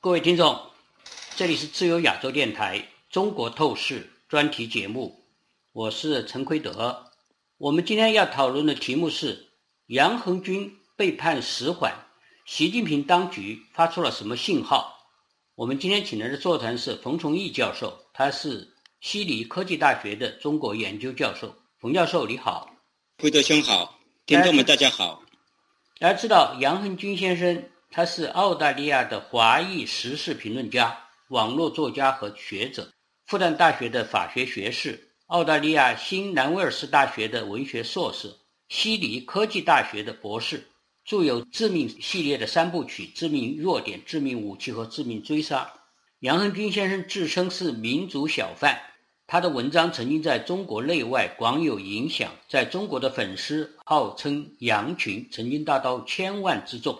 各位听众，这里是自由亚洲电台《中国透视》专题节目，我是陈奎德。我们今天要讨论的题目是杨恒军被判死缓，习近平当局发出了什么信号？我们今天请来的座谈是冯崇义教授，他是悉尼科技大学的中国研究教授。冯教授，你好。奎德兄好，听众们大家好。大家知道杨恒军先生，他是澳大利亚的华裔时事评论家、网络作家和学者，复旦大学的法学学士，澳大利亚新南威尔士大学的文学硕士，悉尼科技大学的博士，著有《致命》系列的三部曲《致命弱点》《致命武器》和《致命追杀》。杨恒军先生自称是民族小贩。他的文章曾经在中国内外广有影响，在中国的粉丝号称羊群，曾经达到千万之众。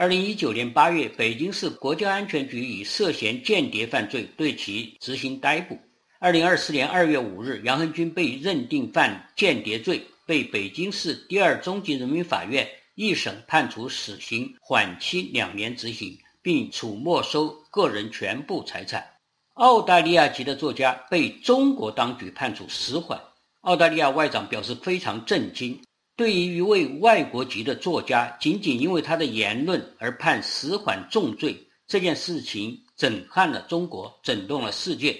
二零一九年八月，北京市国家安全局以涉嫌间谍犯罪对其执行逮捕。二零二四年二月五日，杨恒军被认定犯间谍罪，被北京市第二中级人民法院一审判处死刑，缓期两年执行，并处没收个人全部财产。澳大利亚籍的作家被中国当局判处死缓，澳大利亚外长表示非常震惊。对于一位外国籍的作家仅仅因为他的言论而判死缓重罪，这件事情震撼了中国，震动了世界。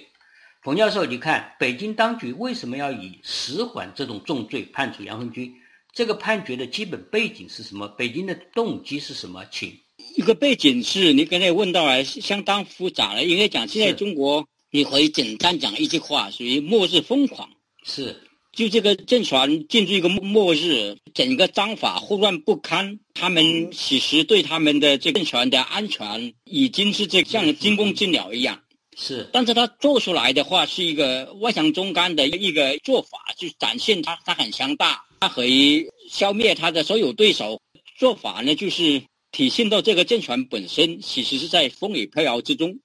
冯教授，你看北京当局为什么要以死缓这种重罪判处杨恒军？这个判决的基本背景是什么？北京的动机是什么？请。一个背景是你刚才问到了，相当复杂了。应该讲，现在中国你可以简单讲一句话，属于末日疯狂。是，就这个政权进入一个末日，整个章法混乱不堪。他们其实对他们的这政权的安全已经是这像惊弓之鸟一样。是，但是他做出来的话是一个外强中干的一个做法，就展现他他很强大，他可以消灭他的所有对手。做法呢就是。体现到这个政权本身其实是在风雨飘摇之中，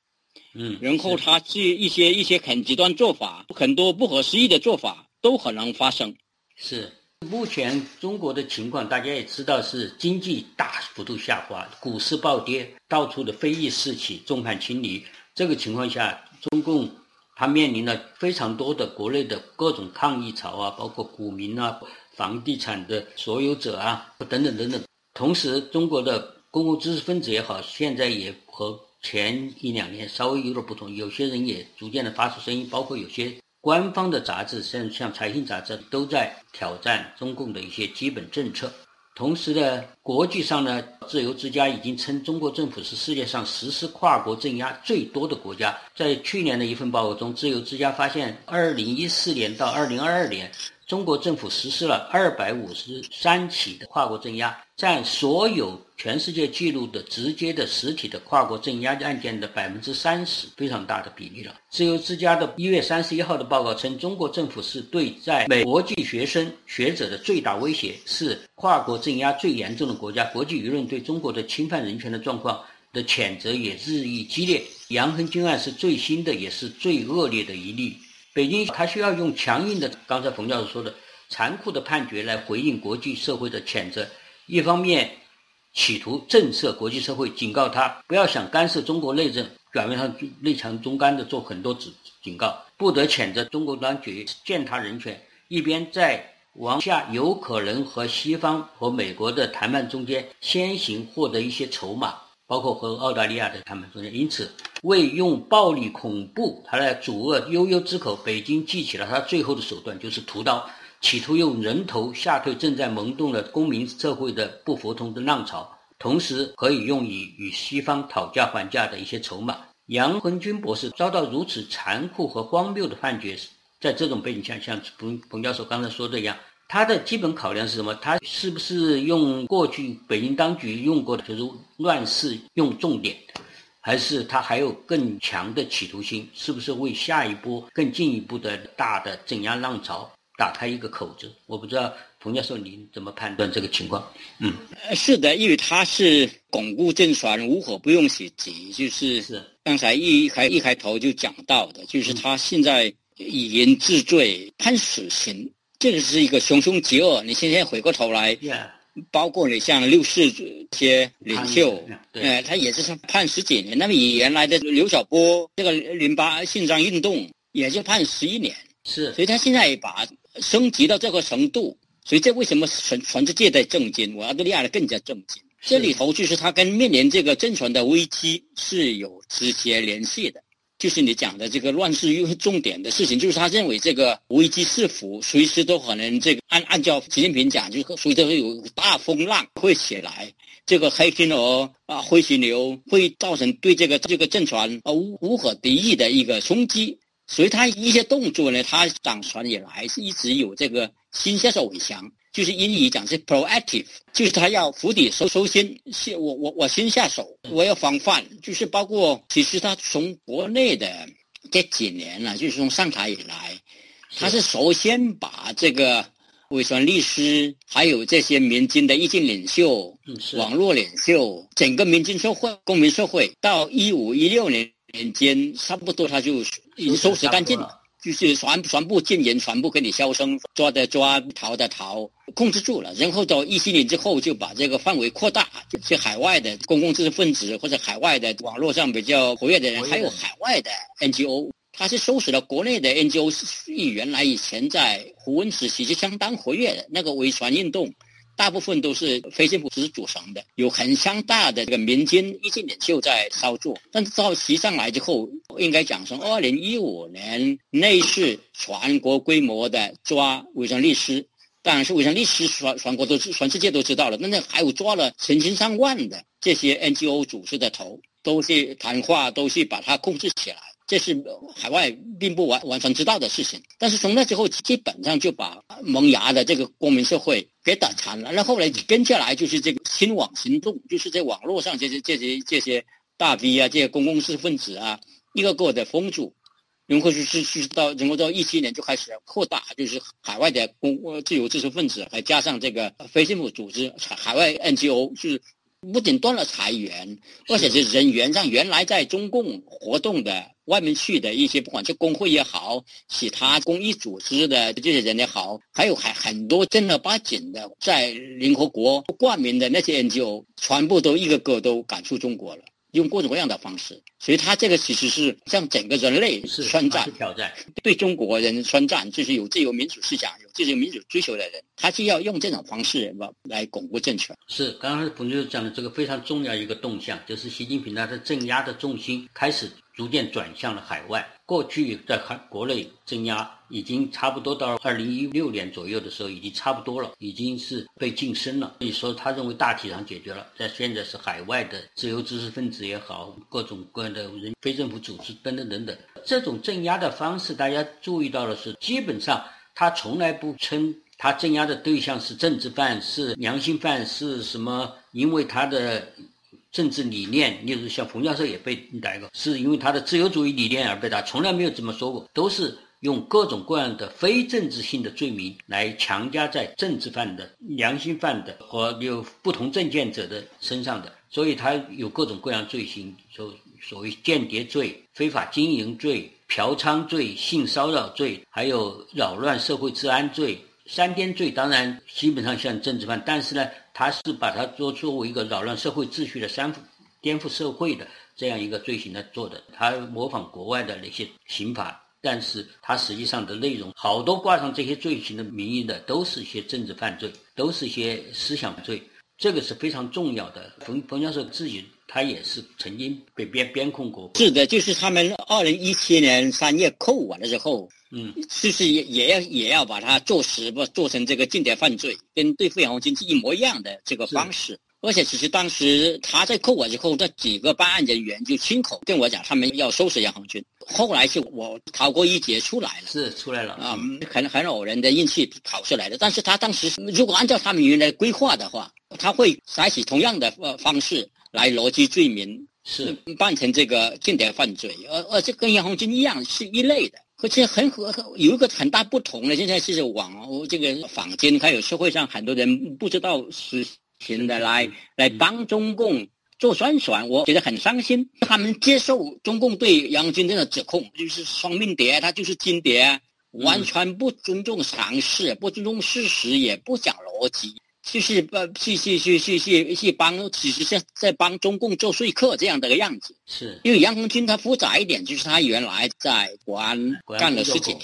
嗯，然后他是一些一些很极端做法，很多不合时宜的做法都可能发生。是目前中国的情况，大家也知道是经济大幅度下滑，股市暴跌，到处的非议四起，众叛亲离。这个情况下，中共它面临了非常多的国内的各种抗议潮啊，包括股民啊、房地产的所有者啊等等等等。同时，中国的公共知识分子也好，现在也和前一两年稍微有点不同。有些人也逐渐的发出声音，包括有些官方的杂志，像像《财经》杂志，都在挑战中共的一些基本政策。同时呢，国际上呢，自由之家已经称中国政府是世界上实施跨国镇压最多的国家。在去年的一份报告中，自由之家发现，二零一四年到二零二二年。中国政府实施了二百五十三起的跨国镇压，占所有全世界记录的直接的实体的跨国镇压案件的百分之三十，非常大的比例了。自由之家的一月三十一号的报告称，中国政府是对在美国际学生学者的最大威胁，是跨国镇压最严重的国家。国际舆论对中国的侵犯人权的状况的谴责也日益激烈。杨恒军案是最新的，也是最恶劣的一例。北京他需要用强硬的，刚才冯教授说的残酷的判决来回应国际社会的谴责。一方面，企图震慑国际社会，警告他不要想干涉中国内政，表面上内强中干的做很多指警告，不得谴责中国当局践踏人权。一边在往下有可能和西方和美国的谈判中间先行获得一些筹码。包括和澳大利亚的他们中间，因此为用暴力恐怖他来阻遏悠悠之口，北京记起了他最后的手段，就是屠刀，企图用人头吓退正在萌动的公民社会的不服从的浪潮，同时可以用以与西方讨价还价的一些筹码。杨恒军博士遭到如此残酷和荒谬的判决时，在这种背景下，像彭彭教授刚才说的一样。他的基本考量是什么？他是不是用过去北京当局用过的，就是乱世用重点，还是他还有更强的企图心？是不是为下一波更进一步的大的镇压浪潮打开一个口子？我不知道彭教授您怎么判断这个情况？嗯，是的，因为他是巩固政权，无火不用其极，就是是刚才一开一开头就讲到的，就是他现在以人治罪，判死刑。这个是一个穷凶极恶。你现在回过头来，包括你像六四这些领袖，呃，他也是判十几年。那么以原来的刘晓波这个零八宪章运动，也就判十一年。是，所以他现在把升级到这个程度，所以这为什么全全世界在震惊？我澳大利亚的更加震惊。这里头就是他跟面临这个政权的危机是有直接联系的。就是你讲的这个乱世又重点的事情，就是他认为这个危机四伏，随时都可能这个按按照习近平讲，就随时会有大风浪会起来，这个黑天鹅啊灰犀牛会造成对这个这个政权啊无无可敌意的一个冲击。所以他一些动作呢，他掌权以来是一直有这个先下手为强。就是英语讲是 proactive，就是他要釜底抽抽薪，先我我我先下手，我要防范，就是包括其实他从国内的这几年了，就是从上台以来，他是首先把这个维权律师，还有这些民间的意见领袖、网络领袖，整个民间社会、公民社会，到一五一六年年间，差不多他就已经收拾干净了。就是全全部禁言，全部给你销声，抓的抓，逃的逃，控制住了。然后到一七年之后，就把这个范围扩大，去海外的公共知识分子或者海外的网络上比较活跃的人，还有海外的 NGO，他是收拾了国内的 NGO，原来以前在胡温时期就相当活跃的那个维权运动。大部分都是非政府组织组成的，有很强大的这个民间意见领袖在操作。但是到习上来之后，应该讲从二零一五年那是全国规模的抓维权律师，当然是维权律师全全国都全世界都知道了。那那还有抓了成千上万的这些 NGO 组织的头，都是谈话，都是把它控制起来。这是海外并不完完全知道的事情，但是从那之后，基本上就把萌芽的这个公民社会给打残了。那后来跟下来就是这个新网行动，就是在网络上这些这些这些大 V 啊，这些公共知识分子啊，一个个的封住，然后就是是到然后到一七年就开始扩大，就是海外的公自由知识分子，还加上这个非政府组织、海外 NGO 就是。不仅断了财源，而且是人员让原来在中共活动的外面去的一些，不管是工会也好，其他公益组织的这些人也好，还有还很多正儿八经的在联合国冠名的那些 NGO，全部都一个个都赶出中国了。用各种各样的方式，所以他这个其实是向整个人类宣战，挑战对中国人宣战，就是有自由民主思想、有自由民主追求的人，他就要用这种方式来来巩固政权。是，刚刚彭教授讲的这个非常重要一个动向，就是习近平他的镇压的重心开始。逐渐转向了海外。过去在海国内镇压已经差不多到二零一六年左右的时候，已经差不多了，已经是被晋升了。所以说，他认为大体上解决了。在现在是海外的自由知识分子也好，各种各样的人、非政府组织等等等等，这种镇压的方式，大家注意到的是，基本上他从来不称他镇压的对象是政治犯、是良心犯、是什么，因为他的。政治理念，例如像冯教授也被逮过，是因为他的自由主义理念而被打，从来没有这么说过，都是用各种各样的非政治性的罪名来强加在政治犯的、良心犯的和有不同政见者的身上的，所以他有各种各样罪行，所所谓间谍罪、非法经营罪、嫖娼罪、性骚扰罪，还有扰乱社会治安罪。三颠罪当然基本上像政治犯，但是呢，他是把它做作为一个扰乱社会秩序的三颠覆社会的这样一个罪行来做的。他模仿国外的那些刑法，但是它实际上的内容好多挂上这些罪行的名义的，都是一些政治犯罪，都是一些思想罪，这个是非常重要的。冯冯教授自己他也是曾经被编编控过。是的，就是他们二零一七年三月扣完了之后。嗯，就是也也要也要把它做实不做成这个间谍犯罪，跟对付杨红军是一模一样的这个方式。而且其实当时他在扣我之后，这几个办案人员就亲口跟我讲，他们要收拾杨红军。后来是我逃过一劫出来了，是出来了啊，很很偶然的运气跑出来的。但是他当时如果按照他们原来规划的话，他会采取同样的呃方式来逻辑罪名，是办成这个间谍犯罪，而而且跟杨红军一样是一类的。而且很和有一个很大不同的，现在是网这个坊间还有社会上很多人不知道实情的来来帮中共做宣传，我觉得很伤心。他们接受中共对杨军这的指控，就是双面谍，他就是间谍，完全不尊重常识，不尊重事实，也不讲逻辑。就是呃，去去去去去去帮，其实是在帮中共做说客这样的个样子。是，因为杨红军他复杂一点，就是他原来在国安干了十几年，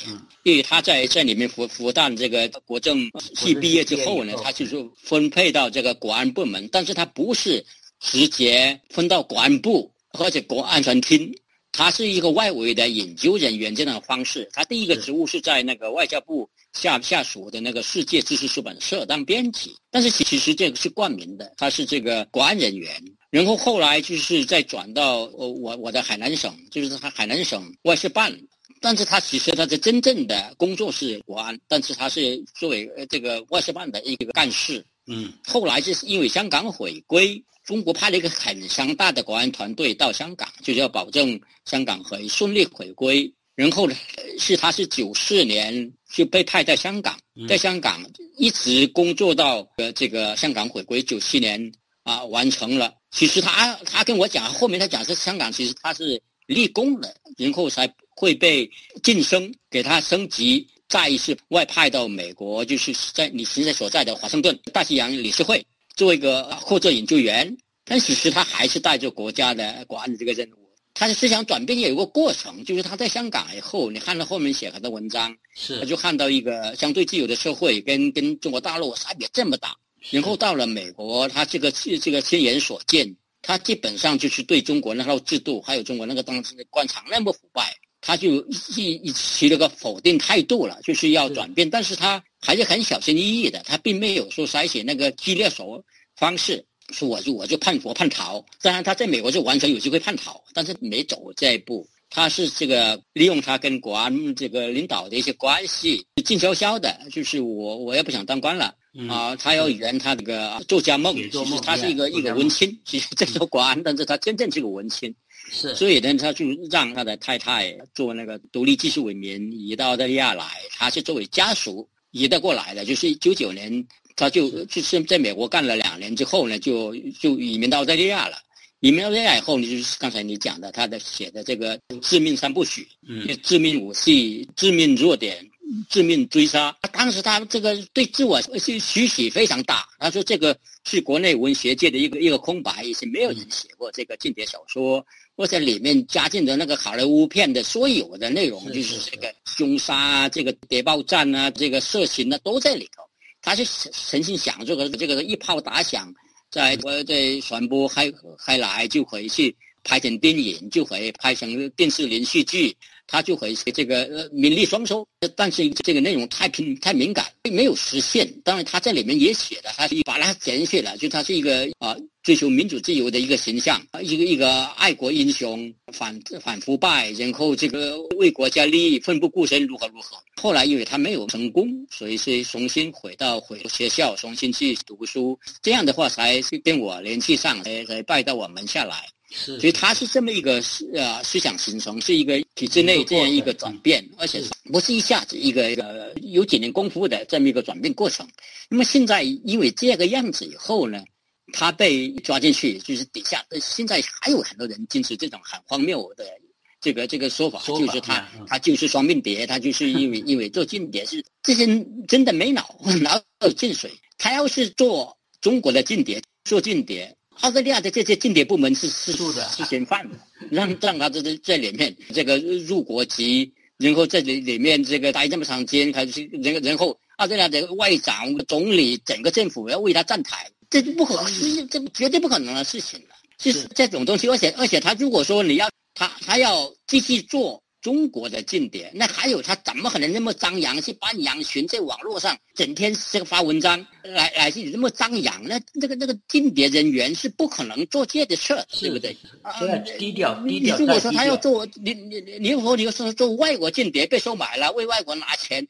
因为他在在里面复复旦这个国政系毕业之后呢，他就是分配到这个国安部门，但是他不是直接分到国安部或者国安全厅。他是一个外围的研究人员这样的方式。他第一个职务是在那个外交部下下属的那个世界知识出版社当编辑，但是其实这个是冠名的，他是这个国安人员。然后后来就是再转到我我我的海南省，就是他海南省外事办，但是他其实他的真正的工作是国安，但是他是作为这个外事办的一个干事。嗯，后来就是因为香港回归。中国派了一个很强大的国安团队到香港，就是要保证香港可以顺利回归。然后呢，是他是九四年就被派在香港，在香港一直工作到呃这个香港回归九七年啊完成了。其实他他跟我讲，后面他讲是香港其实他是立功了，然后才会被晋升，给他升级，再一次外派到美国，就是在你现在所在的华盛顿大西洋理事会。做一个或者研究员，但其实他还是带着国家的国安的这个任务。他的思想转变也有个过程，就是他在香港以后，你看到后面写很多文章，是他就看到一个相对自由的社会跟跟中国大陆差别这么大。然后到了美国，他这个这个亲眼所见，他基本上就是对中国那套制度，还有中国那个当时的官场那么腐败，他就一一起了个否定态度了，就是要转变，但是他。还是很小心翼翼的，他并没有说采取那个激烈手方式，说我就我就叛国叛逃。当然他在美国就完全有机会叛逃，但是没走这一步。他是这个利用他跟国安这个领导的一些关系，静悄悄的，就是我我也不想当官了啊，他要圆他这个作家梦。其实他是一个一个文青，其实在做国安，但是他真正是个文青。是，所以呢，他就让他的太太做那个独立技术委员移到澳大利亚来，他是作为家属。移得过来的，就是九九年，他就就是在美国干了两年之后呢，就就移民到澳大利亚了。移民到澳大利亚以后，呢就是刚才你讲的，他的写的这个致命三部曲，嗯，致命武器、致命弱点、致命追杀。当时他这个对自我是许许非常大。他说这个是国内文学界的一个一个空白，以前没有人写过这个间谍小说。或者里面加进的那个好莱坞片的所有的内容，就是这个凶杀、这个谍报战啊、这个色情啊，都在里头。他是诚心想这个这个一炮打响，在我在传播开开来，就可以去拍成电影，就可以拍成电视连续剧。他就会这个呃名利双收，但是这个内容太平太敏感，没有实现。当然他在里面也写了，他把它剪写了，就他是一个啊追求民主自由的一个形象，一个一个爱国英雄，反反腐败，然后这个为国家利益奋不顾身，如何如何。后来因为他没有成功，所以是重新回到回学校，重新去读书，这样的话才跟我联系上，才才拜到我门下来。是，所以他是这么一个思呃思想形成，是一个体制内这样一个转变，而且不是一下子一个一个有几年功夫的这么一个转变过程。那么现在因为这个样子以后呢，他被抓进去，就是底下现在还有很多人坚持这种很荒谬的这个这个说法，就是他他就是双面谍，他就是因为因为做间谍是这些人真的没脑 脑进水，他要是做中国的间谍，做间谍。澳大利亚的这些间谍部门是是是嫌犯，让让他在在里面这个入国籍，然后在里里面这个待这么长时间，他是然后然后澳大利亚的外长、总理、整个政府要为他站台，这不可思议，这绝对不可能的事情了。就是这种东西，而且而且他如果说你要他他要继续做。中国的间谍，那还有他怎么可能那么张扬去扮羊群，在网络上整天这个发文章来来去那么张扬？那那个那个间谍人员是不可能做这样的事，对不对？啊，低调低调。如果说他要做，你你你如果你说做外国间谍被收买了，为外国拿钱，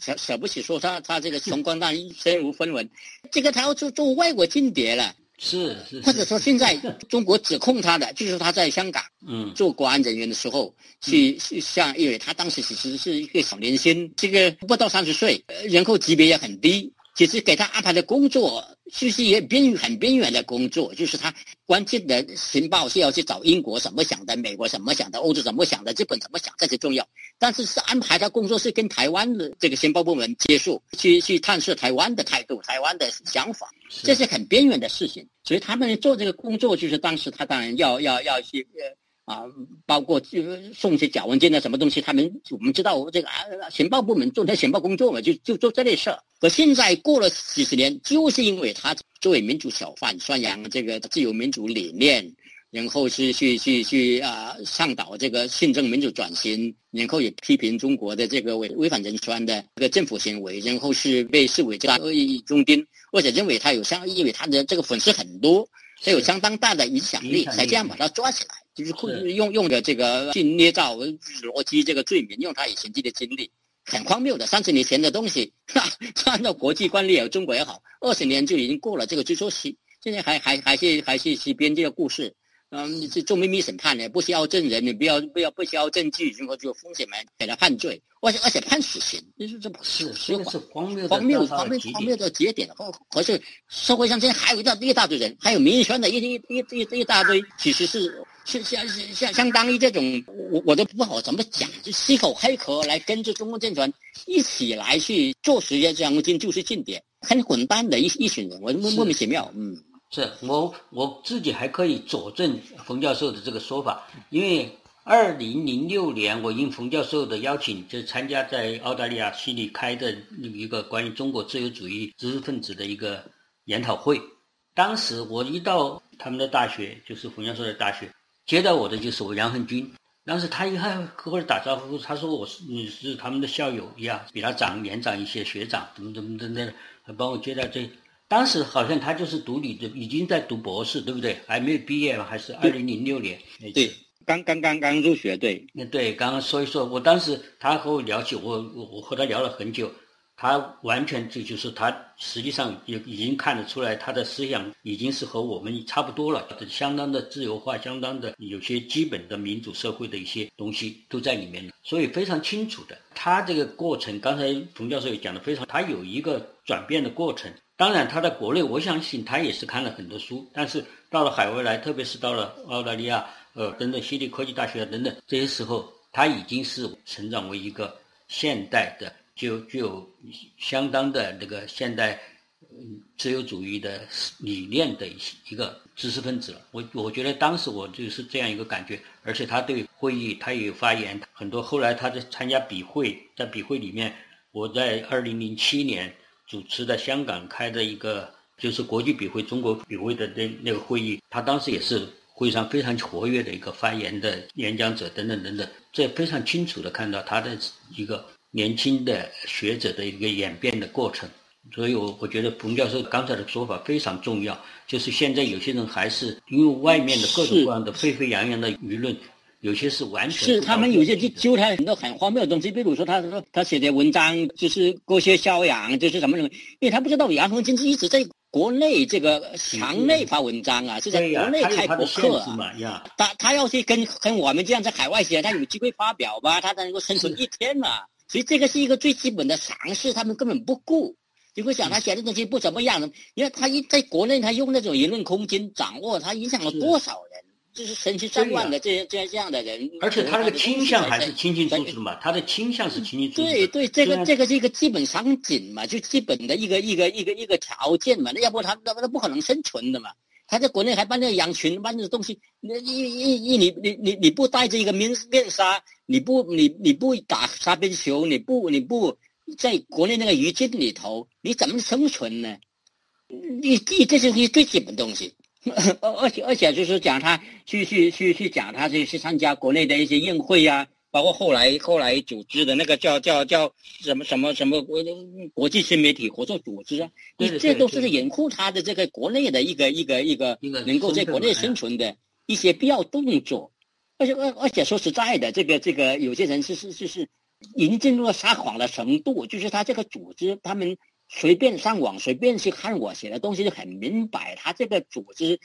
舍舍不起说他他这个穷光蛋身无分文，这个他要做做外国间谍了。是是，或者说现在 中国指控他的，就是他在香港嗯。做国安人员的时候，去像因为他当时其实是一个小年轻，这个不到三十岁，人口级别也很低，其实给他安排的工作，其实也边很边缘的工作，就是他关键的情报是要去找英国怎么想的，美国怎么想的，欧洲怎么想的，日本怎么想，这些重要。但是是安排他工作是跟台湾的这个情报部门接触，去去探视台湾的态度、台湾的想法，这是很边缘的事情。所以他们做这个工作，就是当时他当然要要要去呃。啊，包括就送些假文件啊，什么东西，他们我们知道这个啊，情报部门做那情报工作嘛，就就做这类事儿。可现在过了几十年，就是因为他作为民主小贩，宣扬这个自由民主理念，然后是去去去啊倡导这个宪政民主转型，然后也批评中国的这个违违反人权的这个政府行为，然后是被视为这个恶意中钉，或者认为他有相，因为他的这个粉丝很多，他有相当大的影响力，才这样把他抓起来。就是用用的这个去捏造逻辑这个罪名，用他以前的经历，很荒谬的。三十年前的东西，按照国际惯例，有中国也好，二十年就已经过了这个追溯期，现在还还还是还是去编这个故事。嗯，是做秘密审判的，不需要证人，你不要不要不需要证据，然后就风险来，给他判罪，而且而且判死刑，就是这不是这个是荒谬荒谬荒谬荒谬的节点。或可是社会上现在还有一大一大堆人，还有民权的一一一一一大堆，其实是。是相相相当于这种，我我都不好怎么讲，就吸口黑壳来跟着中共政权一起来去做实验，这样进就是间谍，很混蛋的一一群人，我莫莫名其妙。嗯，是我我自己还可以佐证冯教授的这个说法，因为二零零六年我应冯教授的邀请，就参加在澳大利亚悉尼开的一个关于中国自由主义知识分子的一个研讨会，当时我一到他们的大学，就是冯教授的大学。接待我的就是我杨恒军，当时他一看和我打招呼，他说我是你是他们的校友一样，比他长年长一些学长，怎么怎么怎么的，还帮我接待这。当时好像他就是读理的，已经在读博士，对不对？还没有毕业还是二零零六年？对，刚刚刚刚入学，对。那对，刚刚说一说，我当时他和我聊起，我我我和他聊了很久。他完全这就是他实际上也已经看得出来，他的思想已经是和我们差不多了，相当的自由化，相当的有些基本的民主社会的一些东西都在里面了，所以非常清楚的。他这个过程，刚才冯教授也讲的非常，他有一个转变的过程。当然，他在国内，我相信他也是看了很多书，但是到了海外来，特别是到了澳大利亚，呃，等等，悉尼科技大学等等这些时候，他已经是成长为一个现代的。就具有相当的那个现代自由主义的理念的一个知识分子了。我我觉得当时我就是这样一个感觉，而且他对会议他也有发言很多。后来他在参加笔会，在笔会里面，我在二零零七年主持的香港开的一个就是国际笔会、中国笔会的那那个会议，他当时也是会上非常活跃的一个发言的演讲者等等等等。这非常清楚的看到他的一个。年轻的学者的一个演变的过程，所以我我觉得彭教授刚才的说法非常重要。就是现在有些人还是因为外面的各种各样的沸沸扬扬的舆论，有些是完全是他们有些就揪他很多很荒谬的东西，比如说他说他写的文章就是割靴销养，就是什么什么，因为他不知道杨洪金是一直在国内这个墙内发文章啊，是在国内开博客啊，他他要是跟跟我们这样在海外写，他有机会发表吧，他才能够生存一天嘛。所以这个是一个最基本的常识，他们根本不顾。你会想他写的东西不怎么样呢？因为他一在国内，他用那种言论空间掌握，他影响了多少人？就是成千上万的这些这样这样的人。而且他那个倾向还是清清楚楚嘛，他的倾向是清清楚楚。对对，这个这个是一个基本场景嘛，就基本的一个一个一个一个条件嘛，那要不他那那不可能生存的嘛。他在国内还办那个羊群，办那个东西，那一一一你你你你不带着一个面面纱，你不你你不打沙边球，你不你不在国内那个语境里头，你怎么生存呢？你这这是你最基本东西，而而且而且就是讲他去去去去讲他去去参加国内的一些宴会呀。包括后来后来组织的那个叫叫叫什么什么什么国国际新媒体合作组织啊，你这都是掩护他的这个国内的一个一个一个能够在国内生存的一些必要动作，而且而而且说实在的，这个这个有些人是是是是已经进入了撒谎的程度，就是他这个组织他们。随便上网，随便去看我写的东西，就很明白。他这个组织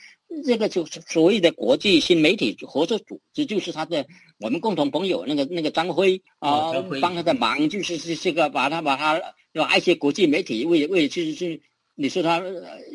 这个就是所谓的国际新媒体合作组织，就是他的我们共同朋友那个那个张辉啊，帮他的忙，就是是这个把他把他拿一些国际媒体为为就是是你说他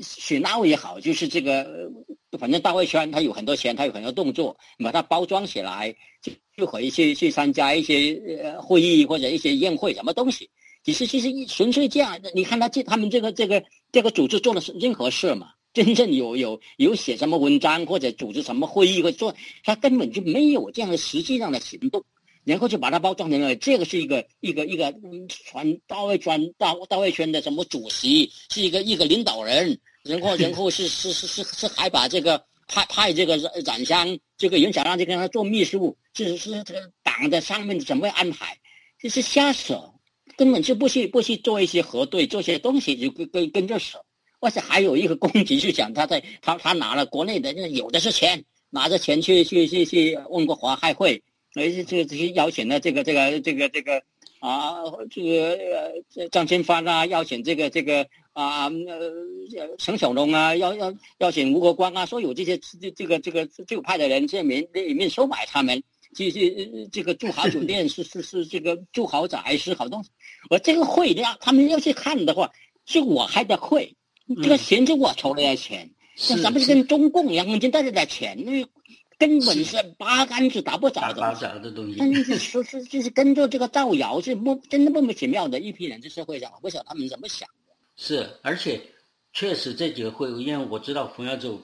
选那位也好，就是这个反正大外圈他有很多钱，他有很多动作，把它包装起来，就就可以去去参加一些呃会议或者一些宴会什么东西。其实其实纯粹这样，你看他这他们这个这个这个组织做的是任何事嘛？真正有有有写什么文章或者组织什么会议或做，他根本就没有这样的实际上的行动，然后就把它包装成了这个是一个一个一个传大外圈大大外圈的什么主席，是一个一个领导人，然后 然后是是是是是还把这个派派这个冉香这个袁小让就跟他做秘书，是是这个党的上面怎么安排，这是瞎扯，根本就不去不去做一些核对，做些东西就跟跟跟着扯。而且还有一个攻击，就讲他在他他拿了国内的那有的是钱，拿着钱去去去去温哥华开会，而且这个这些邀请的这个这个这个这个啊，这个张千帆啊，邀请这个这个啊呃陈小龙啊，邀邀邀请吴国光啊，说有这些这这个这个自由派的人在里面里面收买他们，这些这个住好酒店是是是这个住豪宅是好东西，我这个会要他们要去看的话，是我开的会。这个钱是我筹来的钱，那咱们是跟中共杨文军带着点钱，因为根本是八竿子打不着的。打不着的东西。但是说是就是跟着这个造谣，是莫真的莫名其妙的一批人在社会上，我不晓得他们怎么想的。是，而且确实这几个会，因为我知道冯耀洲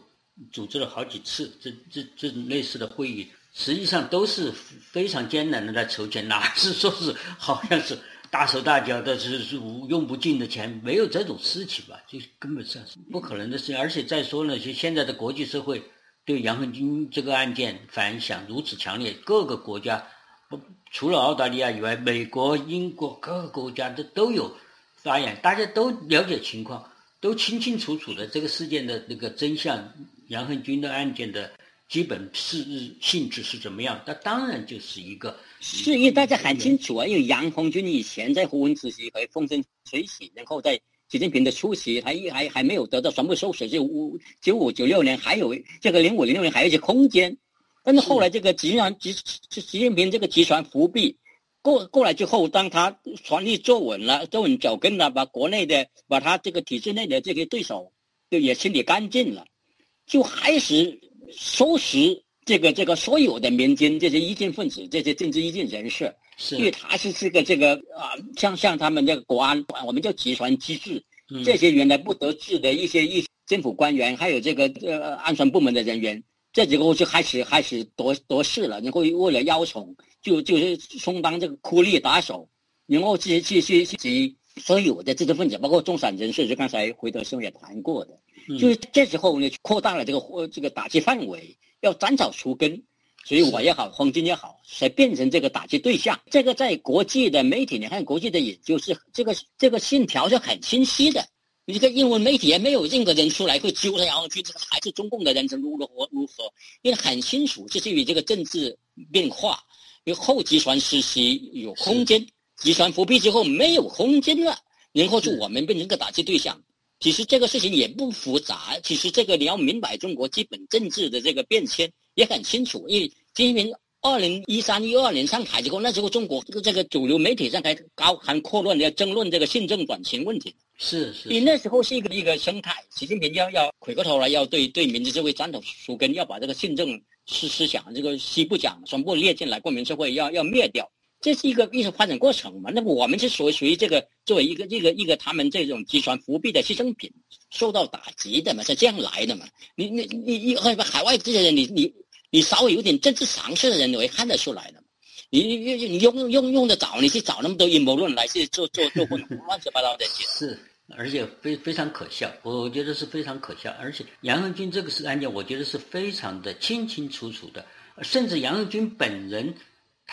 组织了好几次这这这类似的会议，实际上都是非常艰难的在筹钱，哪 是说是好像是。大手大脚的是是用不尽的钱，没有这种事情吧？就根本上是不可能的事情。而且再说呢，就现在的国际社会对杨恒军这个案件反响如此强烈，各个国家不除了澳大利亚以外，美国、英国各个国家都都有发言，大家都了解情况，都清清楚楚的这个事件的那个真相，杨恒军的案件的。基本是性质是怎么样？那当然就是一个，是因为大家很清楚啊。因为杨红军以前在胡文主席和风生水起，然后在习近平的初期，还还还没有得到全部收拾，就五九五九六年还有这个零五零六年还有一些空间。但是后来这个集团集习近平这个集团伏笔过过来之后，当他权力坐稳了，坐稳脚跟了，把国内的把他这个体制内的这些对手就也清理干净了，就开始。收拾这个这个所有的民间这些异见分子，这些政治异见人士，是因为他是这个这个啊，像像他们这个国安，我们叫集团机制，这些原来不得志的一些一政府官员，还有这个呃安全部门的人员，这几个就开始开始夺夺势了，然后为了邀宠，就就是充当这个苦力打手，然后去去去去所有的知识分子，包括中产人士，就刚才回德兄也谈过的。就是这时候呢，扩大了这个这个打击范围，要斩草除根，所以我也好，黄金也好，才变成这个打击对象。这个在国际的媒体，你看国际的研究是这个这个信条是很清晰的。你这个英文媒体也没有任何人出来会揪他，然后去这个还是中共的人，如如何如何？因为很清楚，这是与这个政治变化，因为后集团时期有空间，集团复辟之后没有空间了，然后就我们变成个打击对象。其实这个事情也不复杂，其实这个你要明白中国基本政治的这个变迁也很清楚。因为习近平二零一三一二年上台之后，那时候中国这个这个主流媒体上还高谈阔论要争论这个宪政转型问题。是是。因为那时候是一个一个生态，习近平要要回过头来要对对民主社会斩草除根，要把这个宪政思思想这个西部讲全部列进来，国民社会要要灭掉。这是一个艺术发展过程嘛？那么我们是属于属于这个作为一个一个一个他们这种集团伏笔的牺牲品，受到打击的嘛？是这样来的嘛？你你你你海外这些人，你你你稍微有点政治常识的人，你会看得出来的。你你你用用用的早，你去找那么多阴谋论来去做做做混乱七八糟的些。是，而且非非常可笑，我觉得是非常可笑。而且杨恒军这个是案件，我觉得是非常的清清楚楚的，甚至杨恒军本人。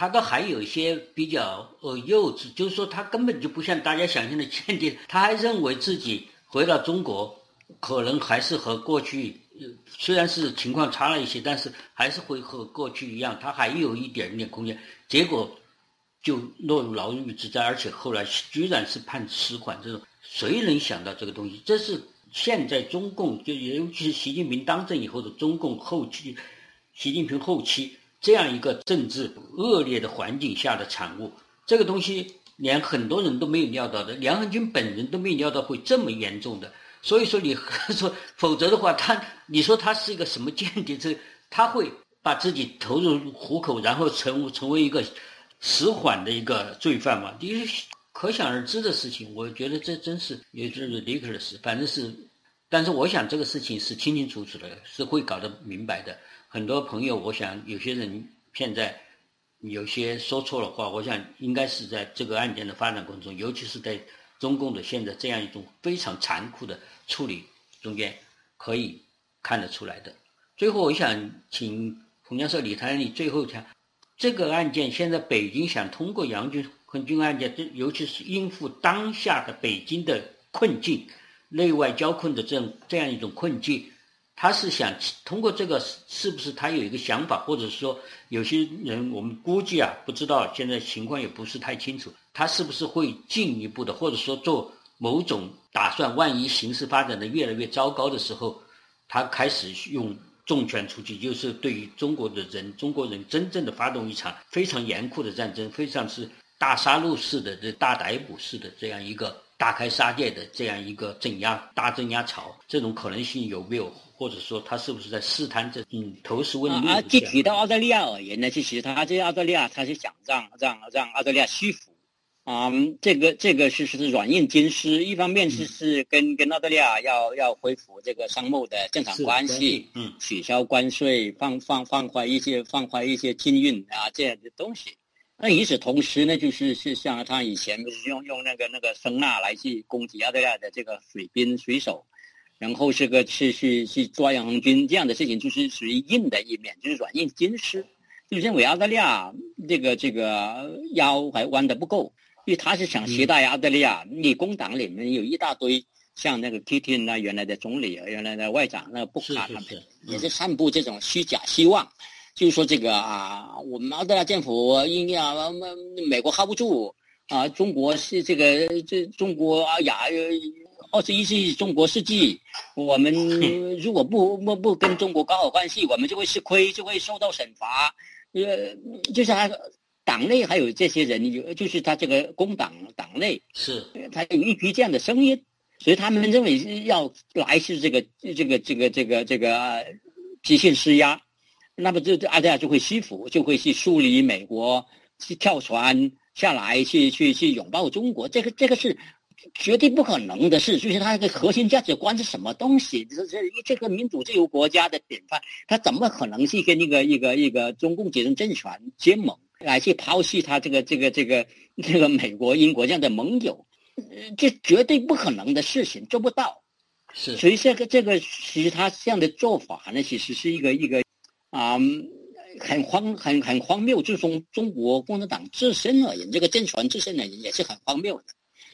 他都还有一些比较呃幼稚，就是说他根本就不像大家想象的间谍，他还认为自己回到中国，可能还是和过去，虽然是情况差了一些，但是还是会和过去一样，他还有一点点空间。结果就落入牢狱之灾，而且后来居然是判死缓，这种谁能想到这个东西？这是现在中共就尤其是习近平当政以后的中共后期，习近平后期这样一个政治恶劣的环境下的产物。这个东西连很多人都没有料到的，梁汉军本人都没有料到会这么严重的。所以说，你 说否则的话，他你说他是一个什么间谍？这他会把自己投入虎口，然后成成为一个死缓的一个罪犯吗？你可想而知的事情。我觉得这真是也就是 ridiculous，反正是。但是我想这个事情是清清楚楚的，是会搞得明白的。很多朋友，我想有些人现在有些说错了话，我想应该是在这个案件的发展过程中，尤其是在。中共的现在这样一种非常残酷的处理中间，可以看得出来的。最后，我想请洪教授李谈你最后讲，这个案件现在北京想通过杨军和军案件，尤其是应付当下的北京的困境，内外交困的这样这样一种困境。他是想通过这个，是不是他有一个想法，或者说有些人我们估计啊，不知道现在情况也不是太清楚，他是不是会进一步的，或者说做某种打算？万一形势发展的越来越糟糕的时候，他开始用重拳出击，就是对于中国的人，中国人真正的发动一场非常严酷的战争，非常是大杀戮式的、这大逮捕式的这样一个大开杀戒的这样一个镇压大镇压潮，这种可能性有没有？或者说他是不是在试探这嗯投石问路？啊，具体到澳大利亚而言呢，其实他这澳大利亚他是想让让让澳大利亚屈服，啊，这个这个是是软硬兼施，一方面是是跟跟澳大利亚要要恢复这个商贸的正常关系，嗯，取消关税，放放放宽一些放宽一些禁运啊这样的东西。那与此同时呢，就是是像他以前不是用用那个那个声呐来去攻击澳大利亚的这个水兵水手。然后是个去去去抓杨红军这样的事情，就是属于硬的一面，就是软硬兼施。就认为澳大利亚这个这个腰还弯的不够，因为他是想携带澳大利亚。你工党里面有一大堆像那个 Keating 啊，原来的总理，原来的外长，那布卡他们也是散布这种虚假希望，就是说这个啊，我们澳大利亚政府应该美国 hold 不住啊，中国是这个这中国啊亚。二十一世纪中国世纪，我们如果不不不跟中国搞好关系，我们就会吃亏，就会受到惩罚。呃，就是他党内还有这些人，有就是他这个工党党内是，他有一批这样的声音，所以他们认为要来是这个这个这个这个这个极限施压，那么这这大家就会屈服，就会去疏离美国，去跳船下来，去去去拥抱中国。这个这个是。绝对不可能的事，就是它的核心价值观是什么东西？这这这个民主自由国家的典范，他怎么可能去跟一个一个一个中共集中政权结盟，来去抛弃他这个这个这个这个美国、英国这样的盟友？这绝对不可能的事情，做不到。是，所以这个这个其实他这样的做法呢，其实是一个一个啊，很荒很很荒谬。就从中国共产党自身而言，这个政权自身而言也是很荒谬的。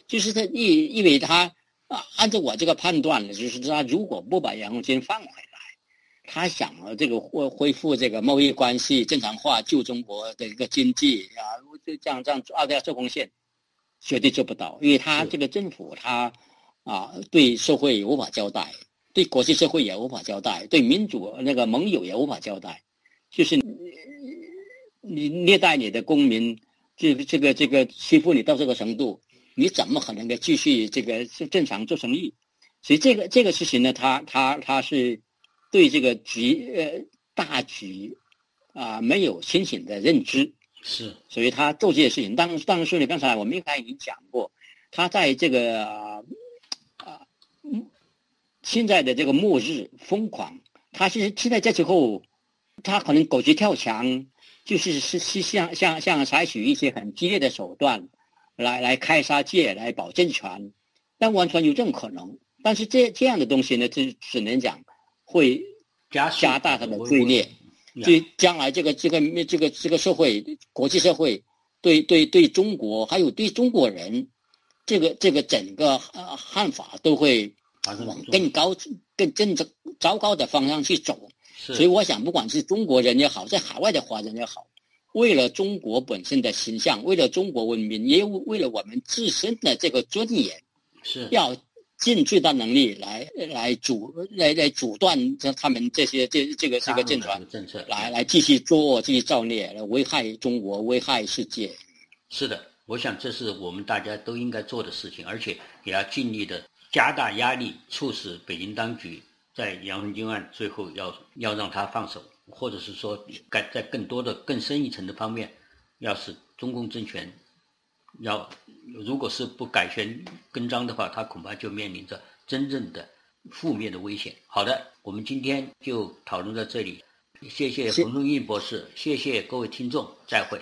就是他意意味他啊，按照我这个判断呢，就是他如果不把杨红军放回来，他想这个恢恢复这个贸易关系正常化，救中国的一个经济啊，就这样这样澳大利亚做贡献，绝对做不到，因为他这个政府他啊，对社会无法交代，对国际社会也无法交代，对民主那个盟友也无法交代，就是你虐待你的公民，这这个这个欺负你到这个程度。你怎么可能的继续这个正常做生意？所以这个这个事情呢，他他他是对这个局呃大局啊没有清醒的认知，是，所以他做这些事情。当当然说你刚才我们一开始已经讲过，他在这个啊现在的这个末日疯狂，他其实现在这时候，他可能狗急跳墙，就是是是像像像采取一些很激烈的手段。来来开杀戒，来保政权，但完全有这种可能。但是这这样的东西呢，就只能讲会加加大他的罪孽，对将来这个这个这个这个社会，国际社会对对对中国还有对中国人，这个这个整个呃汉法都会往更高更更糟糟糕的方向去走。所以我想，不管是中国人也好，在海外的华人也好。为了中国本身的形象，为了中国文明，也为了我们自身的这个尊严，是。要尽最大能力来来阻来来阻断这他们这些这这个这个舰船政策，来来继续作恶、继续造孽，来危害中国、危害世界。是的，我想这是我们大家都应该做的事情，而且也要尽力的加大压力，促使北京当局在杨红军案最后要要让他放手，或者是说改在更多的更深一层的方面，要使中共政权要如果是不改弦更张的话，他恐怕就面临着真正的负面的危险。好的，我们今天就讨论到这里，谢谢冯中义博士，谢谢各位听众，再会。